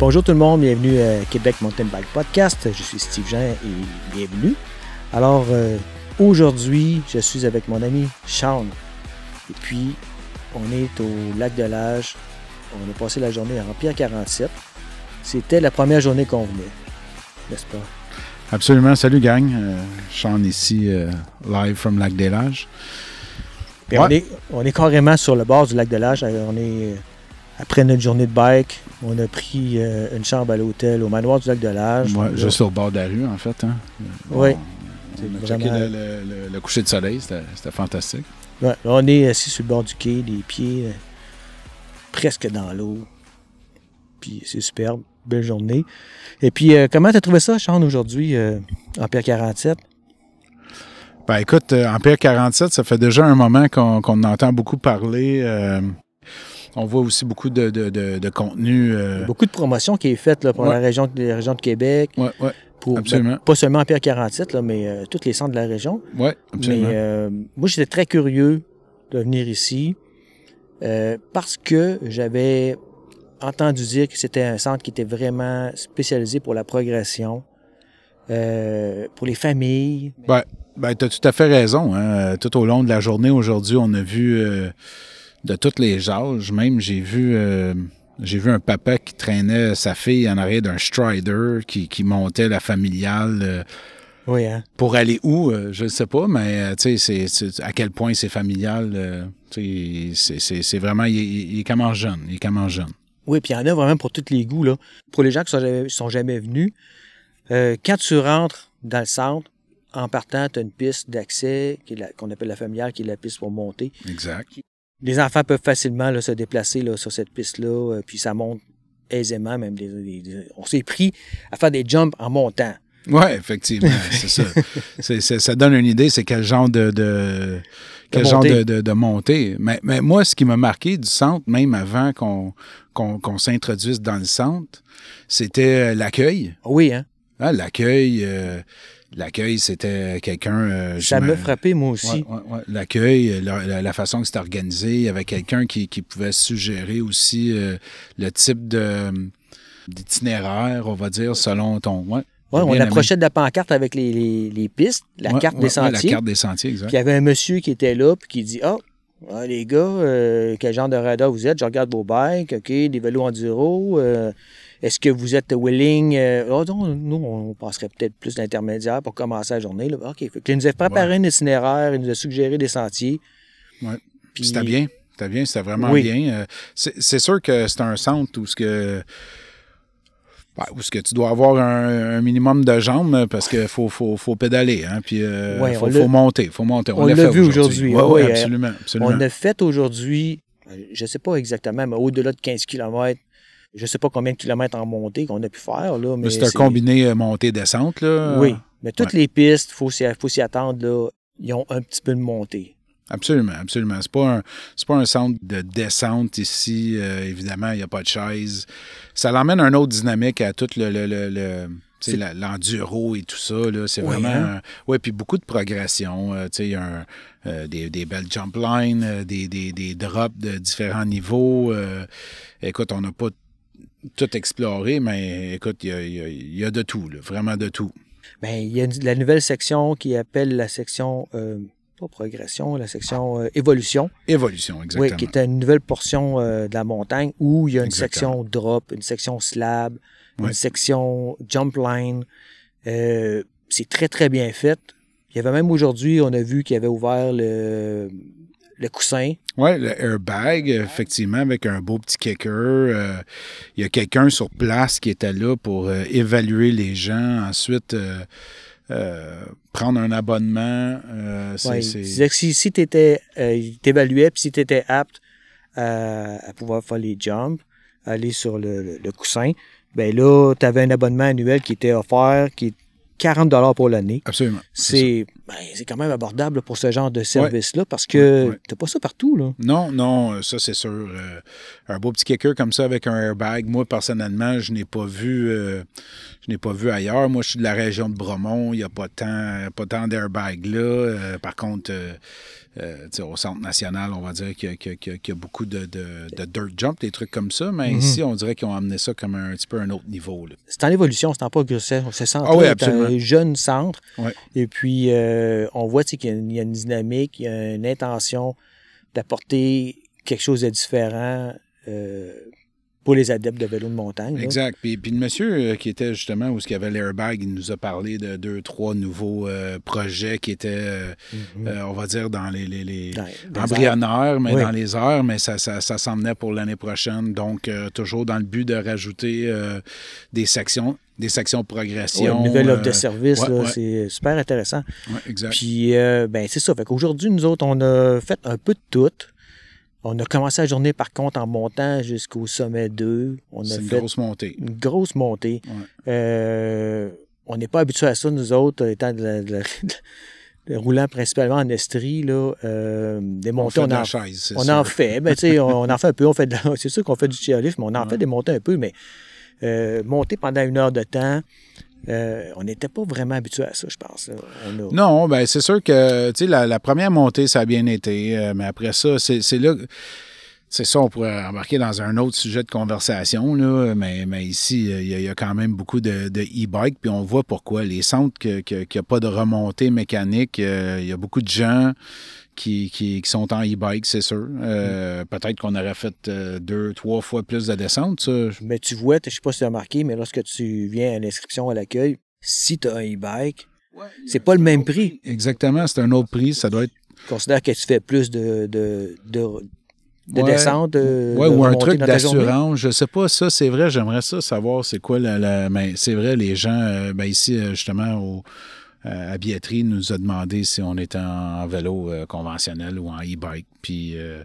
bonjour tout le monde, bienvenue à Québec Mountain Bike Podcast. Je suis Steve Jean et bienvenue. Alors, euh, aujourd'hui, je suis avec mon ami Sean. Et puis, on est au lac de l'Âge. On a passé la journée en Pierre 47. C'était la première journée qu'on venait, n'est-ce pas? Absolument. Salut, gang. Euh, Sean ici, euh, live from Lac des Lages. On, est, on est carrément sur le bord du lac de l'Âge. On est après notre journée de bike, on a pris euh, une chambre à l'hôtel au manoir du lac de l'Âge. Ouais, juste au bord de la rue, en fait. Hein? Oui. On a checké le, le, coucher de soleil, c'était fantastique. Ouais, on est assis sur le bord du quai, les pieds euh, presque dans l'eau. Puis c'est superbe, belle journée. Et puis, euh, comment tu as trouvé ça, Sean, aujourd'hui, en Pierre 47? Ben écoute, en Pierre 47, ça fait déjà un moment qu'on entend beaucoup parler. On voit aussi beaucoup de, de, contenu. Euh, beaucoup de promotion qui est faite là, pour la, région, région de Québec. Oui, oui. Ben, absolument. pas seulement en Pierre 47, là, mais euh, tous les centres de la région. Oui, absolument. Mais euh, moi, j'étais très curieux de venir ici parce que j'avais entendu dire que c'était un centre qui était vraiment spécialisé pour la progression, pour les familles. Ben, ben tu as tout à fait raison. Hein. Tout au long de la journée aujourd'hui, on a vu de tous les âges. Même, j'ai vu, euh, j'ai vu un papa qui traînait sa fille en arrière d'un Strider qui, montait la familiale. Euh, oui, hein? Pour aller où, euh, je ne sais pas, mais tu sais, à quel point c'est familial. c'est vraiment, il, est comment jeune. Il est jeune. Oui, puis il y en a vraiment pour tous les goûts. Là. Pour les gens qui ne sont, jamais venus, quand tu rentres dans le centre, en partant, tu as une piste d'accès qu'on appelle la familiale, qui est la piste pour monter. Exact les enfants peuvent facilement se déplacer là, sur cette piste-là, euh, puis ça monte aisément. Même on s'est pris à faire des jumps en montant. Oui, effectivement, c'est ça. ça donne une idée, c'est quel genre de, de quel genre de, de, montée. Mais, mais, moi, ce qui m'a marqué du centre, même avant qu'on qu'on s'introduise dans le centre, c'était euh, l'accueil. Oui, hein? Ah, l'accueil. Euh, L'accueil, c'était quelqu'un. Euh, ça m'a frappé, moi aussi. L'accueil, la, façon que c'était organisé, il y avait quelqu'un qui, pouvait suggérer aussi euh, le type de, d'itinéraire, on va dire, selon ton. Ouais, on approchait de la pancarte avec les, pistes, la carte des sentiers. la carte des sentiers, exact. Puis il y avait un monsieur qui était là, puis qui dit Ah, les gars, euh, quel genre de radar vous êtes? Je regarde vos bikes, OK, des vélos enduro. Est-ce que vous êtes willing? Euh, oh, nous, on passerait peut-être plus d'intermédiaires pour commencer la journée. Là. OK. il nous a préparé un itinéraire, il nous a suggéré des sentiers. Oui. Puis... C'était bien. C'était bien, c'était vraiment bien. Euh, c'est sûr que c'est un centre où ce que. Où ce que tu dois avoir un, minimum de jambes parce qu'il faut, faut, faut, pédaler, hein, puis il euh, faut, monter, faut monter. On, l'a vu aujourd'hui. Oui, absolument, absolument, On a fait aujourd'hui, je ne sais pas exactement, mais au-delà de 15 km, je ne sais pas combien de kilomètres en montée qu'on a pu faire. Là, mais c'est un combiné euh, montée-descente. là. Oui, mais toutes les pistes, il faut, faut s'y attendre, là, ils ont un petit peu de montée. Absolument, absolument. C'est pas un, pas un centre de descente ici. Euh, évidemment, il n'y a pas de chaise. Ça l'emmène un autre dynamique à tout le, le, l'enduro et tout ça. C'est vraiment. Hein? Oui, puis beaucoup de progression. Euh, il y a des, des, belles jump lines, des, des, des, drops de différents niveaux. écoute, on n'a pas tout exploré, mais écoute, il y a, de tout, vraiment de tout. Bien, il y a la nouvelle section qui appelle la section, euh, pas progression, la section euh, évolution. Évolution, exactement. Oui, qui est une nouvelle portion euh, de la montagne où il y a une section drop, une section slab, une section jump line. c'est très, très bien fait. Il y avait même aujourd'hui, on a vu qu'il avait ouvert le, le coussin. Oui, le airbag, effectivement, avec un beau petit kicker. Euh, il y a quelqu'un sur place qui était là pour euh, évaluer les gens. Ensuite, euh, prendre un abonnement. ouais, que si, si tu étais, puis si tu étais apte à, pouvoir faire les jumps, aller sur le, coussin, ben là, tu avais un abonnement annuel qui était offert, qui 40 pour l'année. Absolument. C'est ben, quand même abordable pour ce genre de service-là parce que Ouais, ouais. t'as pas ça partout. Là. Non, non, ça c'est sûr. Euh, un beau petit kicker comme ça avec un airbag, moi personnellement, je n'ai pas vu euh, je n'ai pas vu ailleurs. Moi, je suis de la région de Bromont, il n'y a pas tant, pas tant d'airbags là. Euh, par contre, euh, au centre national, on va dire qu'il y a, y y beaucoup de, de- de dirt jump, des trucs comme ça, mais Mhm. ici, on dirait qu'ils ont amené ça comme un, petit peu un autre niveau. C'est en évolution, c'est en pas c'est ce centre Ah oui, est un jeune centre. Et puis, euh, on voit qu'il y, a une- il y a une dynamique, il y a une intention d'apporter quelque chose de différent euh, pour les adeptes de vélo de montagne. là. Exact. Puis, puis le monsieur euh, qui était justement où il y avait l'airbag, il nous a parlé de deux, trois nouveaux euh, projets qui étaient, euh, Mhm. euh, on va dire, dans les, les- les- Dans- dans les embryonnaires, mais Oui. dans les heures, mais ça, ça, ça s'en venait pour l'année prochaine. Donc, toujours dans le but de rajouter des sections, des sections de Ouais, progression. une nouvelle offre de service, ouais, là, ouais. c'est super intéressant. exact. Puis, euh, ben, c'est ça. Fait qu'aujourd'hui, nous autres, on a fait un peu de tout. On a commencé la journée, par contre, en montant jusqu'au sommet 2. On a une fait grosse montée. une grosse montée. Ouais. Euh, on n'est pas habitué à ça, nous autres, étant de la- de la- de- roulant principalement en estrie, là, euh, des On montées, fait on, de la en, chaise, on en fait. Ben, tu sais, on, on en fait un peu. On fait c'est sûr qu'on fait du chairlift, mais on en Ouais. fait des montées un peu. Mais euh, monter pendant une heure de temps, euh, on n'était pas vraiment habitué à ça, je pense. Non, ben c'est sûr que la, la première montée, ça a bien été, euh, mais après ça, c'est là. C'est ça, on pourrait embarquer dans un autre sujet de conversation, là, mais, ici, il y, a- quand même beaucoup de, e-bike, puis on voit pourquoi. Les centres n'y a pas de remontée mécanique, euh, il y a beaucoup de gens qui, qui- qui sont en e-bike, c'est sûr. Euh, Peut-être qu'on aurait fait euh, deux, trois fois plus de descente, ça. Mais tu vois, je ne sais pas si tu as remarqué, mais lorsque tu viens à l'inscription à l'accueil, si tu as un e-bike, c'est pas le même prix. Exactement, c'est un autre prix, ça doit être Considère que tu fais plus de, de, de, de Ouais. descente. De, Ouais, de ou un truc d'assurance. Je sais pas, ça, c'est vrai, j'aimerais ça savoir c'est quoi la. la- mais c'est vrai, les gens, euh, ben ici, euh, justement, au, euh, à Billetterie, nous a demandé si on était en, vélo euh, conventionnel ou en e-bike. Puis, euh,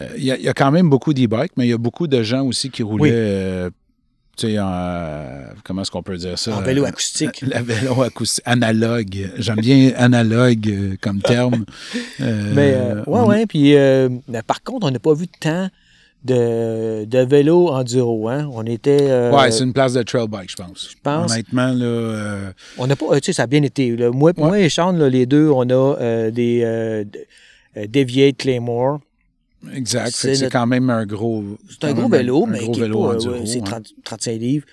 euh, il y, a- il y a quand même beaucoup d'e-bike, mais il y a beaucoup de gens aussi qui roulaient. Oui. euh, tu sais, en, euh, comment est-ce qu'on peut dire ça? En vélo Euh, acoustique. La vélo acoustique, analogue. J'aime bien analogue euh, comme terme. Euh, Mais euh, ouais, on- ouais. Puis euh, mais par contre, on n'a pas vu tant de, de vélo enduro. Hein? On était. euh, Ouais, c'est une place de trail bike, je pense. Je pense. Honnêtement, là. euh, On n'a pas. euh, Tu sais, ça a bien été. là. Moi, moi et Sean, là, les deux, on a euh, des Deviate Claymore. exact. C'est notre- quand même un gros. C'est un gros vélo, un mais gros qui est vélo enduro, ouais, c'est ouais. 30 35 livres,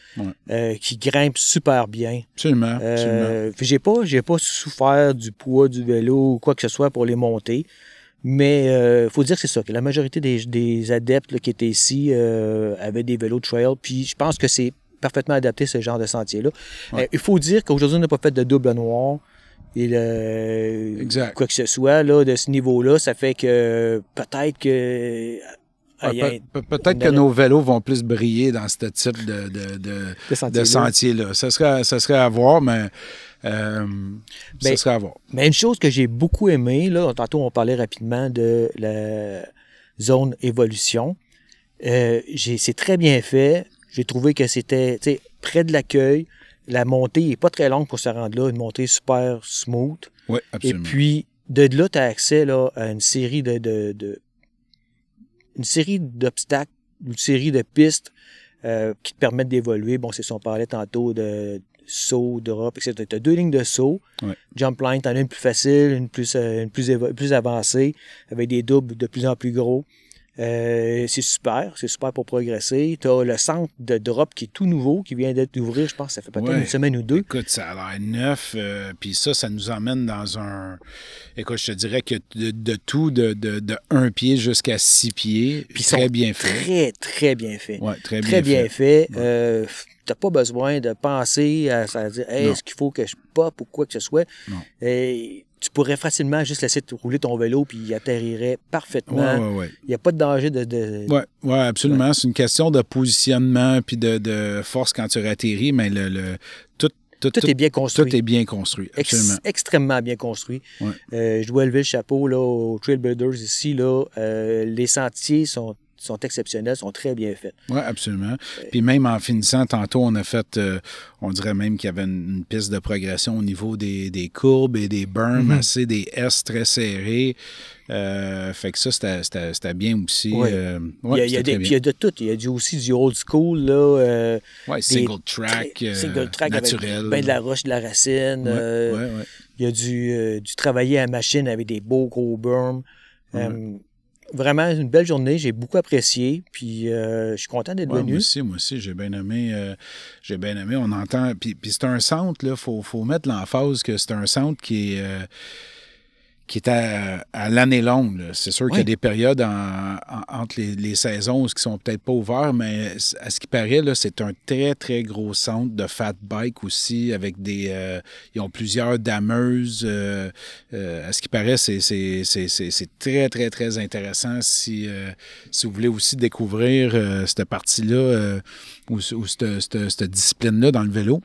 qui grimpe super bien. Absolument. absolument. J'ai pas, j'ai pas souffert du poids du vélo ou quoi que ce soit pour les monter. Mais il faut dire que c'est ça, que la majorité des, des adeptes là, qui étaient ici euh, avaient des vélos trail. Puis je pense que c'est parfaitement adapté ce genre de sentier-là. Ouais. Euh, il faut dire qu'aujourd'hui, on n'a pas fait de double noir. Et le, Exact. quoi que ce soit là, de ce niveau-là, ça fait que peut-être que ah, Ouais, pe- Peut-être que nos vélos vont plus briller dans ce type de, de, de, de sentier de sentier-là. Ça serait, ça serait à voir, mais euh, ça Ben, serait à voir. Mais une chose que j'ai beaucoup aimé, là, tantôt on parlait rapidement de la zone évolution. Euh, c'est très bien fait. J'ai trouvé que c'était tu sais, près de l'accueil. La montée n'est pas très longue pour se rendre là, une montée super smooth. Oui, Et absolument. puis, de là, tu as accès là, à une série de, de, de- une série d'obstacles, une série de pistes euh, qui te permettent d'évoluer. Bon, c'est ça, on parlait tantôt de saut, drop, etc. Tu as deux lignes de saut. Ouais. Jump line, tu en as une plus facile, une plus, euh, une plus, avancée, avec des doubles de plus en plus gros. Euh, c'est super, c'est super pour progresser. Tu as le centre de drop qui est tout nouveau, qui vient d'être ouvert, je pense, ça fait peut-être Ouais. une semaine ou deux. Écoute, ça a l'air neuf, euh, puis ça, ça nous emmène dans un... Écoute, je te dirais que de, de tout, de, de, de un pied jusqu'à six pieds, Puis très bien fait. Très, très bien fait. Ouais, très, très bien bien fait. Euh, t'as pas besoin de penser à, dire Hey, est-ce qu'il faut que je pop ou quoi que ce soit? Non. Et tu pourrais facilement juste laisser rouler ton vélo puis il atterrirait parfaitement. Ouais, ouais, ouais. Il n'y a pas de danger de. de- Oui, ouais, absolument. C'est une question de positionnement puis de, de force quand tu atterris, mais le, le- tout, tout, Tout, est bien construit. tout est bien construit. Ex- Absolument. extrêmement bien construit. Euh, je dois lever le chapeau là, aux Trailbuilders ici. Là, Euh, les sentiers sont sont exceptionnelles, sont très bien faites. Oui, absolument. Puis même en finissant, tantôt, on a fait, euh, on dirait même qu'il y avait une, piste de progression au niveau des, courbes et des berms, mm-hmm. assez des S très serrés. Euh, fait que ça, c'était bien aussi. Oui. Euh, il, y a, il, y a il y a de tout. Il y a du, aussi du old school. Là, euh, ouais, single track, single track naturel. Avec ben de la roche, de la racine. il y a du, du travailler à machine avec des beaux gros berms. Vraiment une belle journée. J'ai beaucoup apprécié. Puis je suis content d'être venu. Moi aussi, moi aussi, j'ai bien aimé. j'ai bien aimé. On entend. Puis, puis c'est un centre, il faut, faut mettre l'emphase que c'est un centre qui est qui est à, l'année longue. C'est sûr qu'il y a des périodes entre les, saisons qui sont peut-être pas ouvertes, mais à ce qui paraît, c'est un très, très gros centre de fat bike aussi, avec des... Euh, ils ont plusieurs dameuses. Euh, euh, à ce qui paraît, c'est très, très, très intéressant si, si vous voulez aussi découvrir cette partie-là ou, cette discipline-là dans le vélo.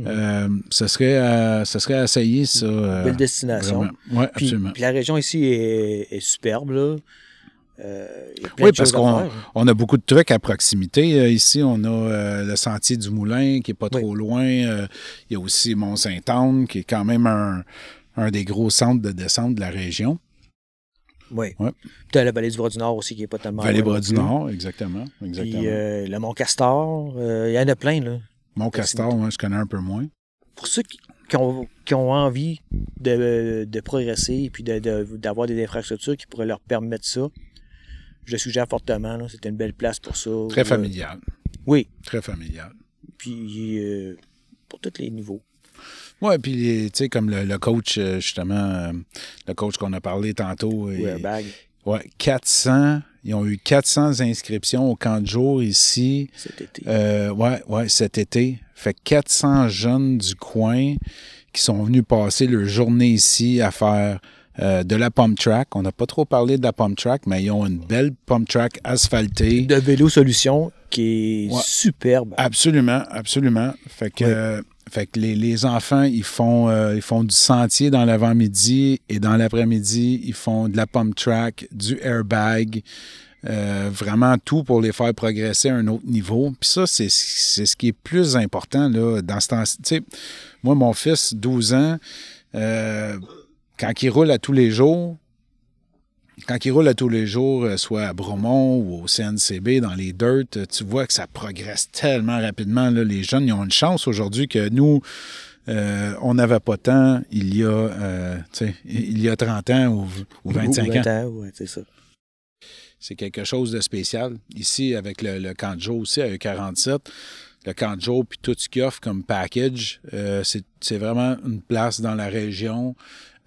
Euh, ce, serait à, serait à essayer, ça. Euh, Belle destination. Oui, absolument. Puis la région ici est, superbe, là. Euh, oui, parce qu'on on a beaucoup de trucs à proximité. ici, on a le sentier du Moulin qui n'est pas trop loin. il y a aussi Mont-Saint-Anne qui est quand même un, des gros centres de descente de la région. Oui. Ouais. Tu as la vallée du Bras-du-Nord aussi qui n'est pas tellement Vallée-Bras-du-Nord, exactement. exactement. Puis le Mont-Castor, il y en a plein. Là. Mon castor, moi, je connais un peu moins. Pour ceux qui, ont, envie de, progresser et puis d'avoir des infrastructures qui pourraient leur permettre ça, je suggère fortement. C'est une belle place pour ça. Très familial. oui. Très familial. Puis euh, pour tous les niveaux. Oui, puis tu sais, comme le, coach, euh, justement, euh, le coach qu'on a parlé tantôt. Oui, bag. Ouais, 400 ils ont eu 400 inscriptions au camp de jour ici. Cet été. Euh, ouais, ouais, cet été. Fait 400 jeunes du coin qui sont venus passer leur journée ici à faire euh, de la pump track. On n'a pas trop parlé de la pump track, mais ils ont une belle pump track asphaltée. De vélo solution qui est superbe. Absolument, absolument. Fait que fait que les, enfants, ils font, euh, ils font du sentier dans l'avant-midi et dans l'après-midi, ils font de la pump track, du airbag, euh, vraiment tout pour les faire progresser à un autre niveau. Puis ça, c'est ce qui est plus important là, dans ce temps. Tu sais, moi, mon fils, 12 ans, euh, quand il roule à tous les jours, quand il roule à tous les jours, euh, soit à Bromont ou au CNCB, dans les dirt, euh, tu vois que ça progresse tellement rapidement. Là. Les jeunes, ils ont une chance aujourd'hui que nous, euh, on n'avait pas temps il y a, il y a 30 ans ou, 25 ou 20 ans. c'est ça. C'est quelque chose de spécial. Ici, avec le, le camp de jour aussi, à E47, le camp de puis tout ce qu'il offre comme package, c'est vraiment une place dans la région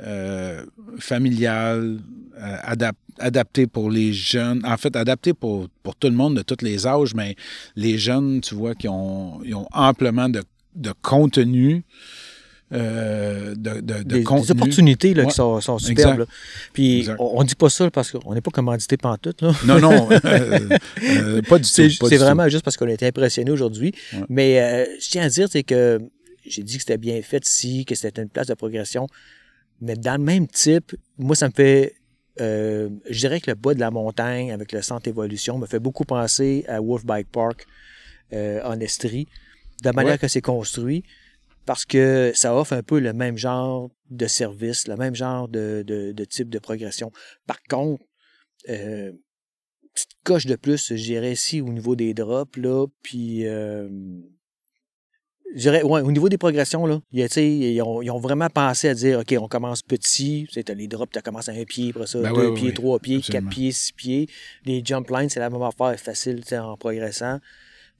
euh, familial, euh, adapté pour les jeunes. En fait, adapté pour, pour tout le monde de tous les âges, mais les jeunes, tu vois, qui ont, ont amplement de, de contenu. Euh, de, de, des, des, opportunités là, qui sont, sont superbes. Puis on, ne dit pas ça parce qu'on n'est pas commandité pantoute. Là. Non, non, pas du tout. C'est vraiment juste parce qu'on a été impressionné aujourd'hui. Mais je tiens à dire c'est que j'ai dit que c'était bien fait ici, que c'était une place de progression. Mais dans le même type, moi, ça me fait. Euh, je dirais que le bas de la montagne avec le centre évolution me fait beaucoup penser à Wolf Bike Park euh, en Estrie, de la manière que c'est construit, parce que ça offre un peu le même genre de service, le même genre de, de, type de progression. Par contre, euh, petite coche de plus, je dirais ici au niveau des drops, là, puis ouais, au niveau des progressions, là, ils, ont, ils ont vraiment pensé à dire OK, on commence petit. Tu les drops, tu commences à un pied, après ça, ben deux pieds, trois pieds, quatre pieds, six pieds. Les jump lines, c'est la même affaire, facile en progressant.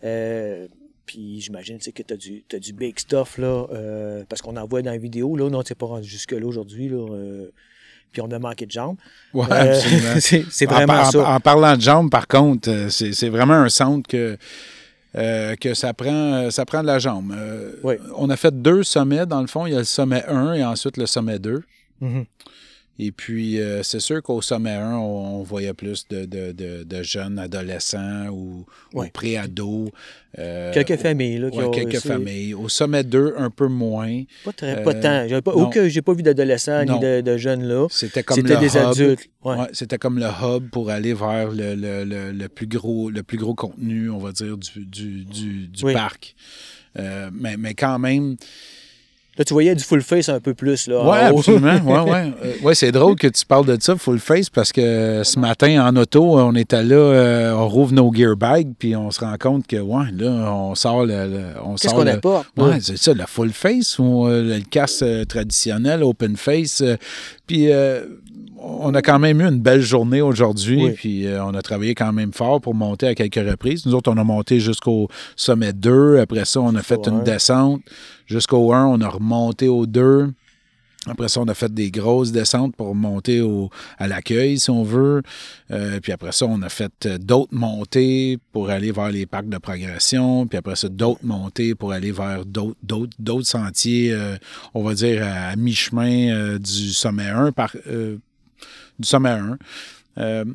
Euh, puis j'imagine que tu as du, as du big stuff, là, euh, parce qu'on en voit dans la vidéo. Là, non, tu pas rendu jusque-là aujourd'hui. Là, euh, puis on a manqué de jambes. Ouais, c'est vraiment ça. En, parlant de jambes, par contre, c'est vraiment un centre que euh, que ça prend, ça prend de la jambe. Euh, on a fait deux sommets, dans le fond. Il y a le sommet 1 et ensuite le sommet 2. Mm-hmm. Et puis, euh, c'est sûr qu'au sommet 1, on, voyait plus de, de, de, de jeunes adolescents ou, Ouais. ou pré-ados. euh, Quelques familles, là, qui ouais, ont- quelques familles. Au sommet 2, un peu moins. Pas, très, Euh, pas tant. J'ai pas, aucun- j'ai pas vu d'adolescents ni de, jeunes là. C'était comme C'était le des hub. adultes. Ouais. C'était comme le hub pour aller vers le, le- le- le plus, gros, le plus gros contenu, on va dire, du, du, du, du Oui. parc. Euh, mais, mais quand même, Là, tu voyais du full face un peu plus. Là, haut. absolument. Ouais, ouais. Euh, ouais, c'est drôle que tu parles de ça, full face, parce que ce matin, en auto, on était là, euh, on rouvre nos gear bags, puis on se rend compte que, ouais, là, on sort le. le- on Qu'est-ce sort qu'on apporte? Ouais, là? c'est ça, le full face ou euh, le casque euh, traditionnel, open face. euh, puis euh, on a quand même eu une belle journée aujourd'hui, Oui. puis euh, on a travaillé quand même fort pour monter à quelques reprises. Nous autres, on a monté jusqu'au sommet 2. Après ça, on a fait une descente. Jusqu'au 1, on a remonté au 2. Après ça, on a fait des grosses descentes pour monter au, à l'accueil, si on veut. Euh, puis après ça, on a fait euh, d'autres montées pour aller vers les parcs de progression. Puis après ça, d'autres montées pour aller vers d'autres, d'autres, d'autres sentiers, euh, on va dire à mi-chemin euh, du sommet 1, par, du sommet 1. Euh,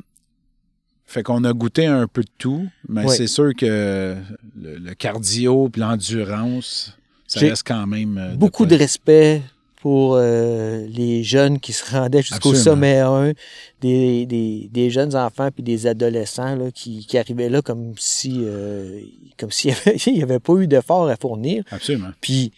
fait qu'on a goûté un peu de tout, mais Oui. c'est sûr que le, le cardio puis l'endurance, ça reste quand même. euh, Beaucoup de respect pour euh, les jeunes qui se rendaient jusqu'au sommet 1, des, des, des jeunes enfants puis des adolescents là, qui, qui arrivaient là comme si euh, comme s'il n'y avait, avait pas eu d'effort à fournir. Absolument. Puis,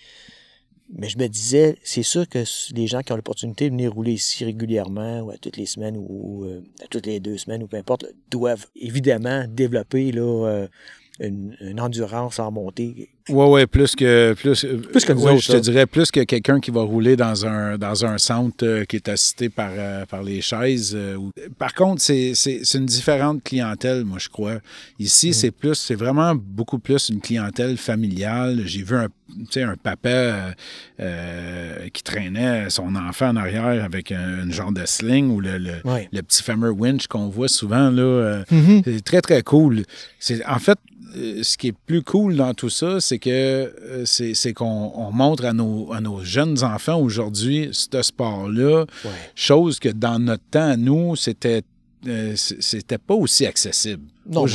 mais je me disais, c'est sûr que les gens qui ont l'opportunité de venir rouler ici régulièrement, ou à toutes les semaines, ou euh, à toutes les deux semaines, ou peu importe, doivent évidemment développer là, euh, une, une endurance en montée. Oui, oui, plus que. Plus, Plus que nous ouais, autres, Je te dirais plus que quelqu'un qui va rouler dans un, dans un centre euh, qui est assisté par, euh, par les chaises. euh, Par contre, c'est une différente clientèle, moi, je crois. Ici, Mm. c'est plus, c'est vraiment beaucoup plus une clientèle familiale. J'ai vu un, un papa euh, qui traînait son enfant en arrière avec un, une genre de sling ou le, le, Ouais. le petit fameux winch qu'on voit souvent. Là, euh, Mhm. c'est très, très cool. En fait, ce qui est plus cool dans tout ça, c'est que euh, c'est, qu'on on montre à nos, à nos jeunes enfants aujourd'hui ce sport-là, Ouais. chose que dans notre temps, nous, c'était, euh, c'était pas aussi accessible.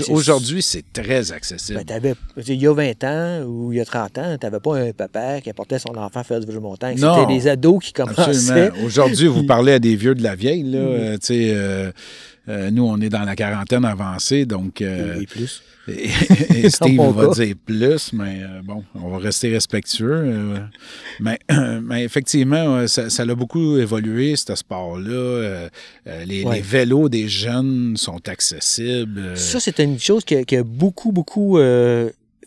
Aujourd'hui, c'est très accessible. Ben, il y a 20 ans ou il y a 30 ans, tu n'avais pas un papa qui apportait son enfant faire du vélo montagne. Non. C'était des ados qui commençaient. Aujourd'hui, vous parlez à des vieux de la vieille. Là, Mhm. euh, sais, euh, euh, nous, on est dans la quarantaine avancée, donc... euh, Et plus. Et, et Steve va dire plus, mais euh, bon, on va rester respectueux. mais, mais effectivement, ça, ça a beaucoup évolué, ce sport-là. Les, Ouais. les vélos des jeunes sont accessibles. Ça, c'était une chose qui a, qui a beaucoup, beaucoup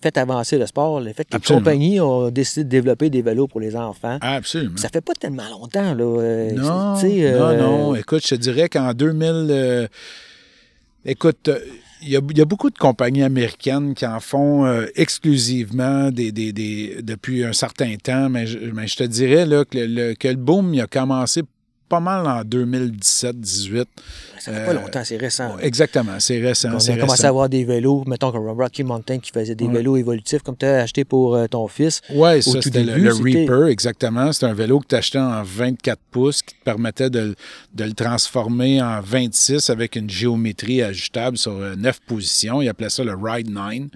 fait avancer le sport. Le fait que les compagnies ont décidé de développer des vélos pour les enfants. absolument. Ça fait pas tellement longtemps, là. euh, Non, sais, non, euh, non. Écoute, je te dirais qu'en 2000... euh, écoute, euh, il y, a, il y a beaucoup de compagnies américaines qui en font euh, exclusivement des, des- des- depuis un certain temps, mais je, mais je te dirais là, que, le, que le boom il a commencé pas mal en 2017-18. ça fait euh, pas longtemps, c'est récent. là. Exactement, c'est récent. On a commencé récent. à avoir des vélos, mettons comme Rocky Mountain qui faisait des Ouais. vélos évolutifs comme tu as acheté pour euh, ton fils. Oui, ça, c'était le, Reaper, exactement. C'était un vélo que tu achetais en 24 pouces qui te permettait de, de le transformer en 26 avec une géométrie ajustable sur euh, 9 positions. Ils appelaient ça le Ride 9.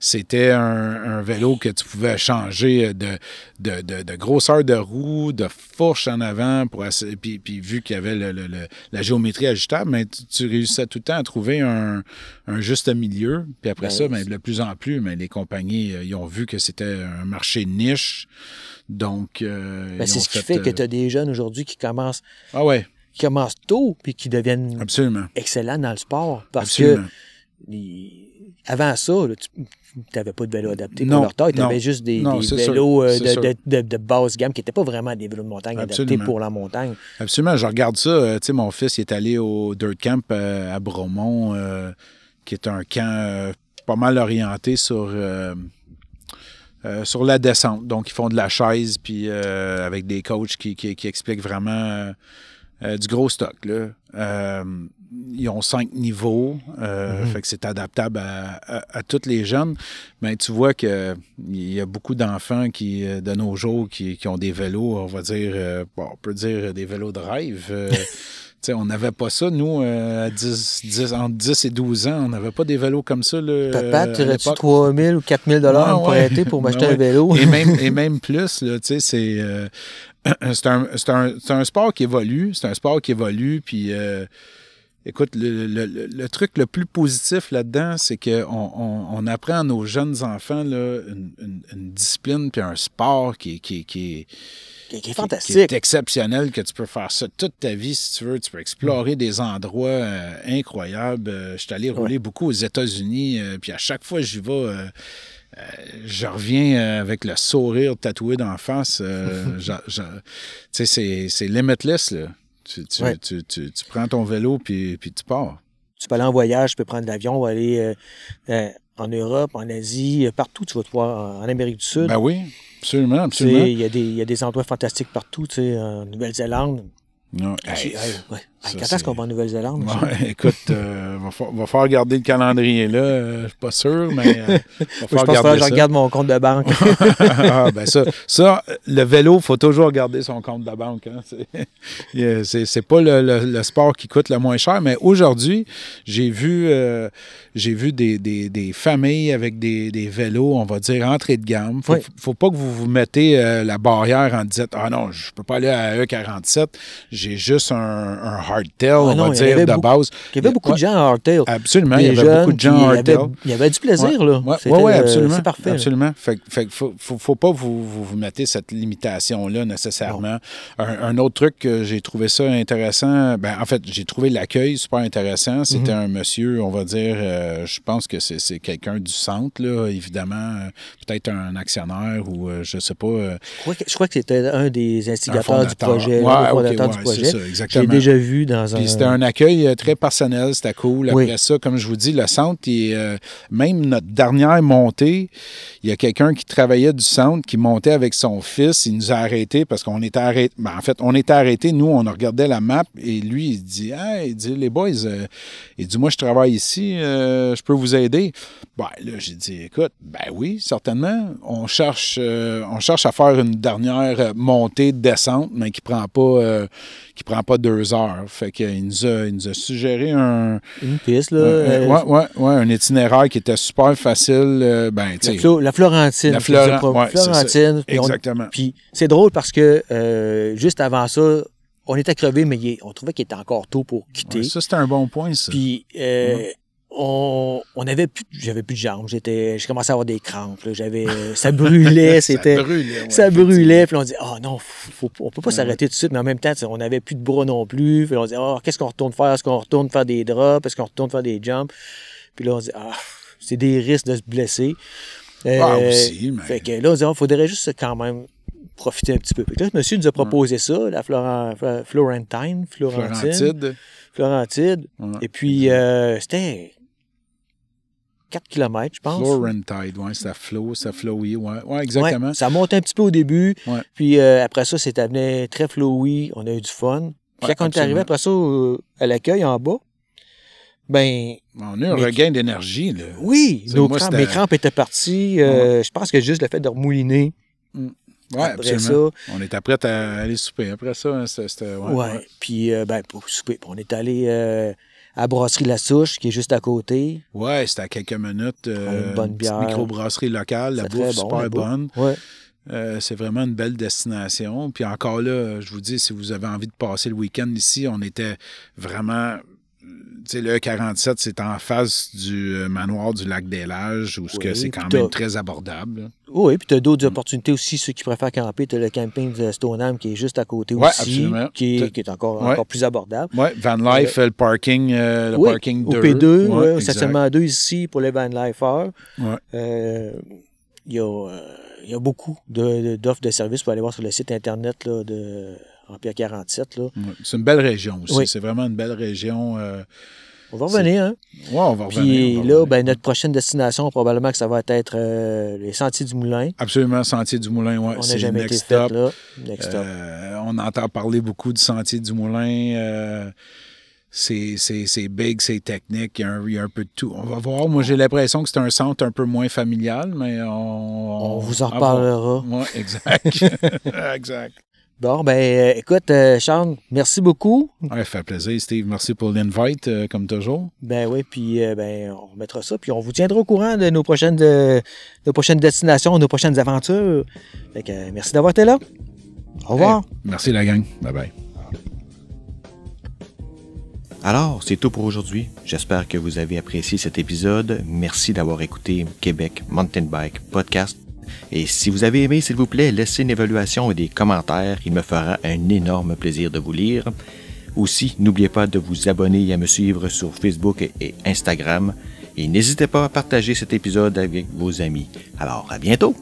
C'était un, un vélo que tu pouvais changer de, de, de- grosseur de roue, de fourche en avant, pour puis, puis vu qu'il y avait le- le- le- la géométrie ajustable, mais tu, tu réussissais tout le temps à trouver un, un juste milieu. Puis après Ben, ça, ben, de plus en plus, mais les compagnies, euh, ils ont vu que c'était un marché niche. Donc, euh, Ben, c'est ce qui fait que euh, tu as des jeunes aujourd'hui qui commencent, Ah ouais, qui commencent tôt puis qui deviennent absolument. excellents dans le sport. Parce absolument. que les- avant ça, là, tu n'avais pas de vélo adapté Non, pour leur taille. Tu non. avais juste des, Non, des c'est sûr, vélos euh, de, de, de- de basse gamme qui n'étaient pas vraiment des vélos de montagne adaptés pour la montagne. Absolument, je regarde ça. euh, tu sais, mon fils il est allé au Dirt Camp euh, à Bromont, euh, qui est un camp euh, pas mal orienté sur, euh, sur la descente. Donc, ils font de la chaise, puis avec des coachs qui, qui- qui expliquent vraiment euh, du gros stock. Là. Euh, ils ont cinq niveaux, euh, fait que c'est adaptable à, à- à tous les jeunes. Mais tu vois qu'il y a beaucoup d'enfants qui, de nos jours qui, qui ont des vélos, on va dire, bon, on peut dire des vélos de rêve. On n'avait pas ça, nous, euh, à 10, 10, entre 10 et 12 ans. On n'avait pas des vélos comme ça. Là, Papa, euh, tu aurais-tu l'époque. 3 000 ou 4 000 dollars Ouais, pour ouais. arrêter pour m'acheter Ouais, un vélo? Et même, et même plus, là, tu sais, c'est, euh, c'est, un, un, un sport qui évolue. C'est un sport qui évolue. Puis, euh, écoute, le, le- le- le truc le plus positif là-dedans, c'est qu'on on, on apprend à nos jeunes enfants là, une, une- une discipline puis un sport qui, qui, qui, Qui, qui est fantastique. qui est exceptionnel, que tu peux faire ça toute ta vie si tu veux. Tu peux explorer des endroits euh, incroyables. Euh, je suis allé rouler beaucoup aux États-Unis, euh, puis à chaque fois que j'y vais, euh, je reviens euh, avec le sourire tatoué d'en face. euh, tu sais, c'est, limitless, là. Tu, tu, Ouais. tu, tu- tu prends ton vélo, puis, puis tu pars. Tu peux aller en voyage, tu peux prendre l'avion, aller euh, en Europe, en Asie, partout. Tu vas te voir en, en Amérique du Sud. Ben oui, absolument, absolument. Il y, a des- il y a des endroits fantastiques partout, tu sais, en Nouvelle-Zélande. Non, J'ai- hey, hey, ouais. Ça, Quand est-ce qu'on va en Nouvelle-Zélande? Ouais, écoute, euh, va, fa- va falloir regarder le calendrier là. euh, je suis pas sûr, mais euh, va je falloir pense que je regarde mon compte de banque. ah, ben ça, ça, le vélo, faut toujours garder son compte de la banque. Hein. C'est- C'est c'est pas le, le- le sport qui coûte le moins cher, mais aujourd'hui, j'ai vu, euh, j'ai vu des, des- des familles avec des, des vélos, on va dire, entrée de gamme. Faut, Oui. faut pas que vous vous mettez euh, la barrière en disant Ah non, je peux pas aller à E47, j'ai juste un, un hardtail, on non, va dire, de beaucoup. base. Il y avait beaucoup de gens en hardtail. Absolument, il y avait beaucoup de gens en hardtail. Il y avait du plaisir, là. Oui, oui, euh, absolument. C'est parfait. Absolument. Fait, que- fait faut, faut, faut pas vous, vous, vous mettez cette limitation-là nécessairement. Un, un autre truc que j'ai trouvé ça intéressant, ben, en fait, j'ai trouvé l'accueil super intéressant. C'était Mhm. un monsieur, on va dire, euh, je pense que c'est quelqu'un du centre, là, évidemment, euh, peut-être un actionnaire ou euh, je sais pas. Je crois que, c'était un des un instigateurs du projet. Ouais, le fondateur ouais, du projet. J'ai déjà vu dans un. Puis c'était un accueil euh, très personnel, c'était cool. Après Oui. ça, comme je vous dis, le centre, euh, même notre dernière montée, il y a quelqu'un qui travaillait du centre, qui montait avec son fils. Il nous a arrêtés parce qu'on était arrêtés. Ben, en fait, on était arrêtés. Nous, on regardait la map et lui, il dit Hey, il dit, les boys, euh, il dit Moi, je travaille ici, euh, je peux vous aider. Ben, là, j'ai dit Écoute, ben oui, certainement. On cherche, on cherche à faire une dernière montée, descente, mais qui prend pas. qui prend pas deux heures. Fait qu'il nous a, il nous a suggéré un, Une piste, là. euh, ouais, ouais, ouais, un itinéraire qui était super facile. euh, ben, la, Flo- la Florentine. La dire, ouais. Florentine. puis exactement. Puis c'est drôle parce que euh, juste avant ça, on était crevés, mais on trouvait qu'il était encore tôt pour quitter. Ouais, ça, c'était un bon point, ça. Puis euh, on, on avait plus, j'avais plus de jambes. J'étais, j'ai commencé à avoir des crampes. J'avais, ça brûlait, c'était, ça brûlait. ouais, ça brûlait. Puis on dit, oh non, faut, on peut pas Ouais. s'arrêter tout de suite. Mais en même temps, on n'avait plus de bras non plus. Puis on dit, oh, qu'est-ce qu'on retourne faire? Est-ce qu'on retourne faire des drops? Est-ce qu'on retourne faire des jumps? Puis là, on dit, ah, c'est des risques de se blesser. Ah, Euh, aussi, mais- Fait que là, on dit, il faudrait juste quand même profiter un petit peu. Que là, monsieur nous a proposé ça, la Florent- Florentine, Florentine, Florentide. Florentide. Et puis, euh, c'était 4 km, je pense. Florentide, ouais, c'était Flo, c'était Flowy, ouais, ouais, exactement. Ouais, ça monte un petit peu au début. Ouais. Puis euh, après ça, c'est amené très flowy. On a eu du fun. Puis Ouais, quand on est arrivé après ça euh, à l'accueil en bas, ben On a eu un regain d'énergie, là. oui, nos moi, crampes, c'était- mes crampes étaient parties. Euh, Je pense que juste le fait de remouliner après absolument. ça. On était prêts à aller souper. Après ça, hein, c'était. c'était- Ouais. ouais, ouais. Puis euh, ben, pour souper, on est allé euh, à Brasserie La Souche, qui est juste à côté. Ouais, c'était à quelques minutes. euh, une bonne bière. microbrasserie locale, la C'est bouffe bon, super bonne. Ouais. Euh, c'est vraiment une belle destination. Puis encore là, je vous dis, si vous avez envie de passer le week-end ici, on était vraiment. Tu sais, le 47, c'est en face du euh, manoir du lac des Lages, où Oui, c'est quand même très abordable. Oui, puis tu as Mm. d'autres opportunités aussi, ceux qui préfèrent camper. Tu as le camping de Stoneham qui est juste à côté Ouais, aussi, qui est, qui est encore, Ouais. encore plus abordable. Oui, Van Life, le parking, euh, le Oui, parking Au 2. P2, Ouais, stationnement 2 ici pour les van. Euh, Il y, a, euh, il y a beaucoup de- d'offres de, services pour aller voir sur le site internet là, de Empire 47. Là. C'est une belle région aussi. Oui. C'est vraiment une belle région. euh, On va revenir, hein? Ouais, on va revenir. Puis là, revenir. ben, notre prochaine destination, probablement que ça va être euh, les Sentiers du Moulin. Absolument, Sentier du Moulin, ouais, On n'a c'est jamais next été fait là. Next. Euh, on entend parler beaucoup du Sentier du Moulin. C'est big, c'est technique, il y, a un, il y, a un, peu de tout. On va voir. Moi, j'ai l'impression que c'est un centre un peu moins familial, mais on... On, vous en reparlera. Oui, exact. exact. Bon, ben, euh, écoute, euh, Sean, merci beaucoup. Ouais, fait plaisir, Steve. Merci pour l'invite, euh, comme toujours. Ben oui, puis ben, on remettra ça, puis on vous tiendra au courant de nos prochaines, de, nos prochaines destinations, nos prochaines aventures. Fait que, merci d'avoir été là. Au revoir. merci, la gang. Bye bye. Alors, c'est tout pour aujourd'hui. J'espère que vous avez apprécié cet épisode. Merci d'avoir écouté Québec Mountain Bike Podcast. Et si vous avez aimé, s'il vous plaît, laissez une évaluation et des commentaires. Il me fera un énorme plaisir de vous lire. Aussi, n'oubliez pas de vous abonner et à me suivre sur Facebook et Instagram. Et n'hésitez pas à partager cet épisode avec vos amis. Alors, à bientôt!